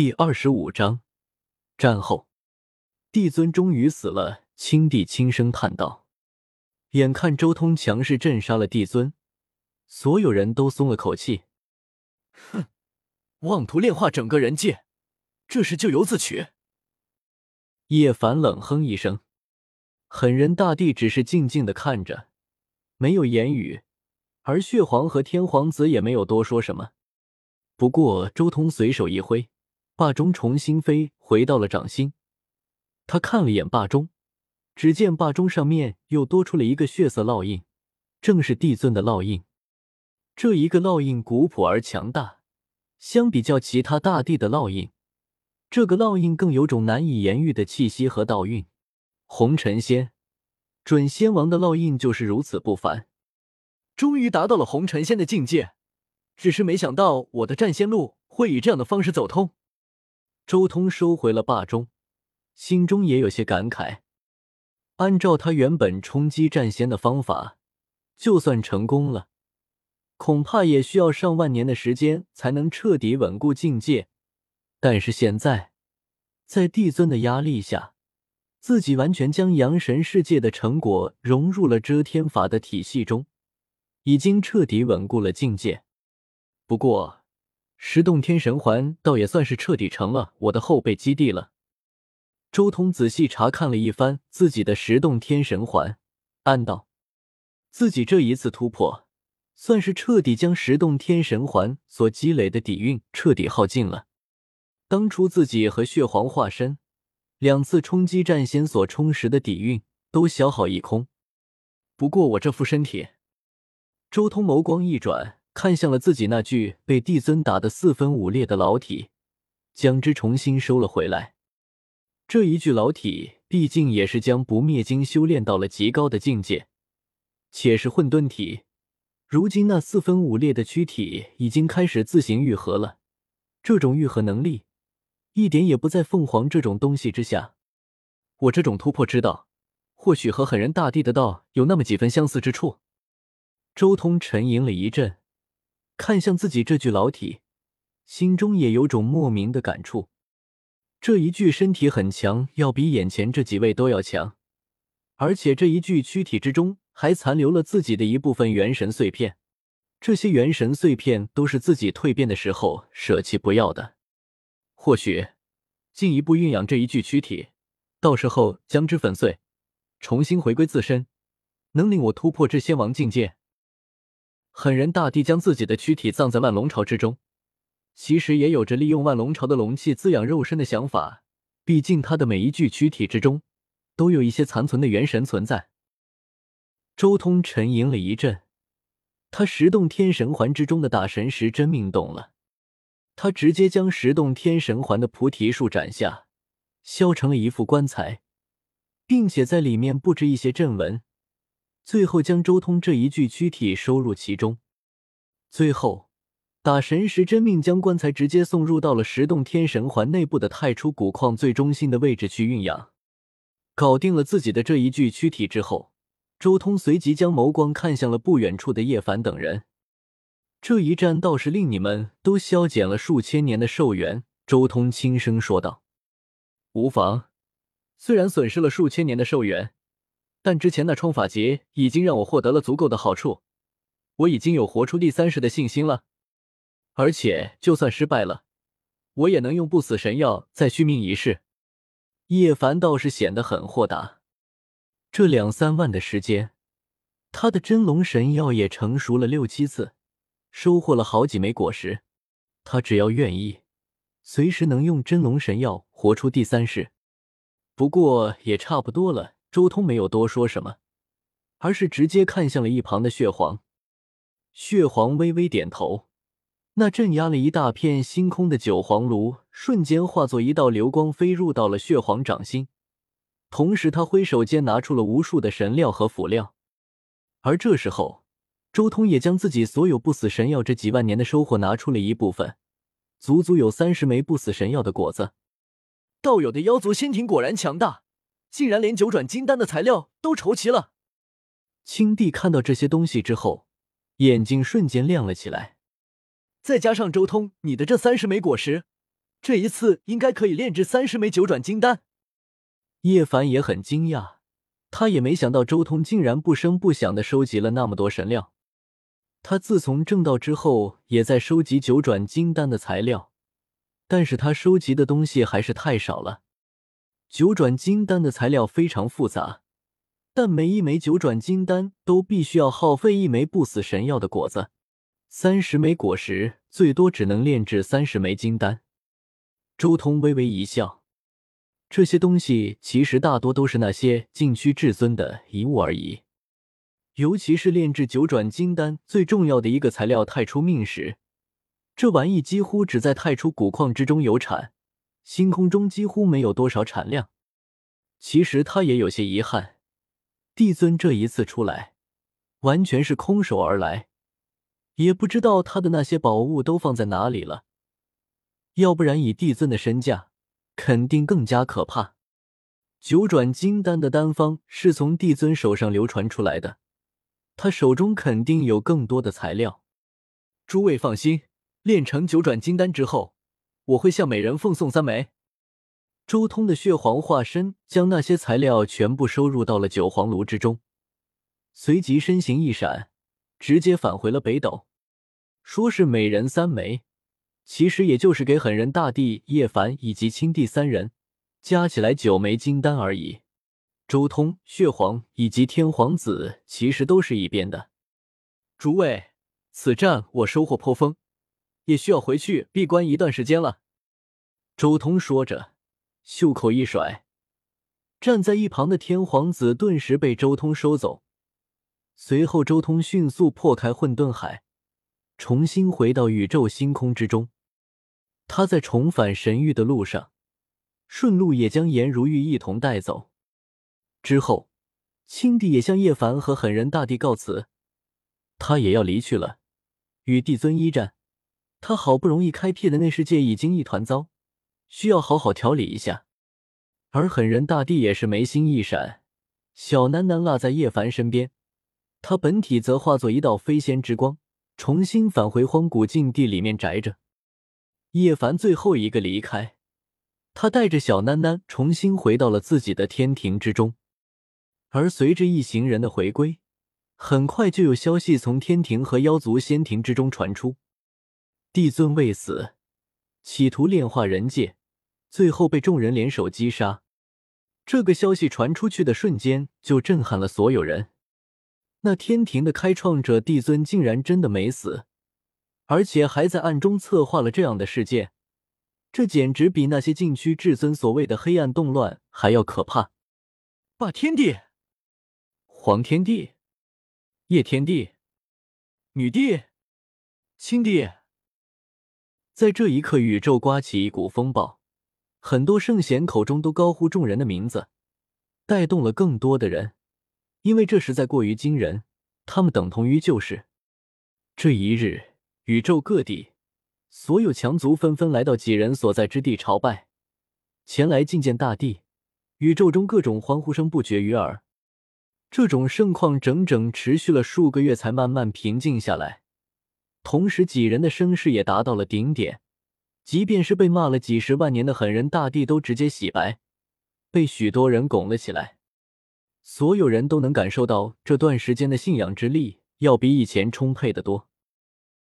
第二十五章战后，帝尊终于死了。青帝轻声叹道：“眼看周通强势镇杀了帝尊，所有人都松了口气。哼，妄图炼化整个人界，这是咎由自取。”叶凡冷哼一声，狠人大帝只是静静的看着，没有言语，而血皇和天皇子也没有多说什么。不过周通随手一挥。霸钟重新飞回到了掌心，他看了眼霸钟，只见霸钟上面又多出了一个血色烙印，正是帝尊的烙印。这一个烙印古朴而强大，相比较其他大帝的烙印，这个烙印更有种难以言喻的气息和道韵。红尘仙，准仙王的烙印就是如此不凡。终于达到了红尘仙的境界，只是没想到我的战仙路会以这样的方式走通。周通收回了霸钟，心中也有些感慨。按照他原本冲击战仙的方法，就算成功了，恐怕也需要上万年的时间才能彻底稳固境界。但是现在，在帝尊的压力下，自己完全将阳神世界的成果融入了遮天法的体系中，已经彻底稳固了境界。不过，十洞天神环倒也算是彻底成了我的后备基地了。周通仔细查看了一番自己的十洞天神环，暗道：自己这一次突破，算是彻底将十洞天神环所积累的底蕴彻底耗尽了。当初自己和血皇化身两次冲击战仙所充实的底蕴都消耗一空。不过我这副身体，周通眸光一转。看向了自己那具被帝尊打得四分五裂的老体，将之重新收了回来。这一具老体毕竟也是将不灭经修炼到了极高的境界，且是混沌体。如今那四分五裂的躯体已经开始自行愈合了，这种愈合能力一点也不在凤凰这种东西之下。我这种突破之道，或许和狠人大帝的道有那么几分相似之处。周通沉吟了一阵。看向自己这具老体，心中也有种莫名的感触。这一具身体很强，要比眼前这几位都要强，而且这一具躯体之中还残留了自己的一部分元神碎片。这些元神碎片都是自己蜕变的时候舍弃不要的。或许进一步蕴养这一具躯体，到时候将之粉碎，重新回归自身，能令我突破至仙王境界。狠人大帝将自己的躯体葬在万龙巢之中，其实也有着利用万龙巢的龙气滋养肉身的想法。毕竟他的每一具躯体之中，都有一些残存的元神存在。周通沉吟了一阵，他十洞天神环之中的大神石真命动了，他直接将十洞天神环的菩提树斩下，削成了一副棺材，并且在里面布置一些阵纹。最后将周通这一具躯体收入其中，最后打神石真命将棺材直接送入到了十洞天神环内部的太初古矿最中心的位置去运养。搞定了自己的这一具躯体之后，周通随即将眸光看向了不远处的叶凡等人。这一战倒是令你们都消减了数千年的寿元。周通轻声说道：“无妨，虽然损失了数千年的寿元。”但之前那冲法劫已经让我获得了足够的好处，我已经有活出第三世的信心了。而且就算失败了，我也能用不死神药再续命一世。叶凡倒是显得很豁达。这两三万的时间，他的真龙神药也成熟了六七次，收获了好几枚果实。他只要愿意，随时能用真龙神药活出第三世。不过也差不多了。周通没有多说什么，而是直接看向了一旁的血皇。血皇微微点头，那镇压了一大片星空的九黄炉瞬间化作一道流光，飞入到了血皇掌心。同时，他挥手间拿出了无数的神料和辅料。而这时候，周通也将自己所有不死神药这几万年的收获拿出了一部分，足足有三十枚不死神药的果子。道友的妖族仙庭果然强大。竟然连九转金丹的材料都筹齐了。青帝看到这些东西之后，眼睛瞬间亮了起来。再加上周通你的这三十枚果实，这一次应该可以炼制三十枚九转金丹。叶凡也很惊讶，他也没想到周通竟然不声不响的收集了那么多神料。他自从正道之后，也在收集九转金丹的材料，但是他收集的东西还是太少了。九转金丹的材料非常复杂，但每一枚九转金丹都必须要耗费一枚不死神药的果子，三十枚果实最多只能炼制三十枚金丹。周通微微一笑，这些东西其实大多都是那些禁区至尊的遗物而已。尤其是炼制九转金丹最重要的一个材料太初命石，这玩意几乎只在太初古矿之中有产，星空中几乎没有多少产量。其实他也有些遗憾，帝尊这一次出来，完全是空手而来，也不知道他的那些宝物都放在哪里了。要不然以帝尊的身价，肯定更加可怕。九转金丹的丹方是从帝尊手上流传出来的。他手中肯定有更多的材料，诸位放心，炼成九转金丹之后，我会向每人奉送三枚。周通的血皇化身将那些材料全部收入到了九皇炉之中，随即身形一闪，直接返回了北斗。说是每人三枚，其实也就是给狠人大帝、叶凡以及青帝三人加起来九枚金丹而已。周通、血皇以及天皇子其实都是一边的。诸位，此战我收获颇丰，也需要回去闭关一段时间了。周通说着，袖口一甩，站在一旁的天皇子顿时被周通收走。随后，周通迅速破开混沌海，重新回到宇宙星空之中。他在重返神域的路上，顺路也将颜如玉一同带走。之后，青帝也向叶凡和狠人大帝告辞，他也要离去了。与帝尊一战，他好不容易开辟的内世界已经一团糟，需要好好调理一下。而狠人大帝也是眉心一闪，小楠楠落在叶凡身边，他本体则化作一道飞仙之光，重新返回荒古禁地里面宅着。叶凡最后一个离开，他带着小楠楠重新回到了自己的天庭之中。而随着一行人的回归，很快就有消息从天庭和妖族仙庭之中传出：帝尊未死，企图炼化人界，最后被众人联手击杀。这个消息传出去的瞬间，就震撼了所有人。那天庭的开创者帝尊竟然真的没死，而且还在暗中策划了这样的事件，这简直比那些禁区至尊所谓的黑暗动乱还要可怕。霸天帝！黄天帝、叶天帝、女帝、青帝，在这一刻，宇宙刮起一股风暴，很多圣贤口中都高呼众人的名字，带动了更多的人，因为这实在过于惊人，他们等同于救世。这一日，宇宙各地所有强族纷纷来到几人所在之地朝拜，前来觐见大帝，宇宙中各种欢呼声不绝于耳。这种盛况整整持续了数个月，才慢慢平静下来。同时，几人的声势也达到了顶点，即便是被骂了几十万年的狠人大帝，都直接洗白，被许多人拱了起来。所有人都能感受到这段时间的信仰之力要比以前充沛的多。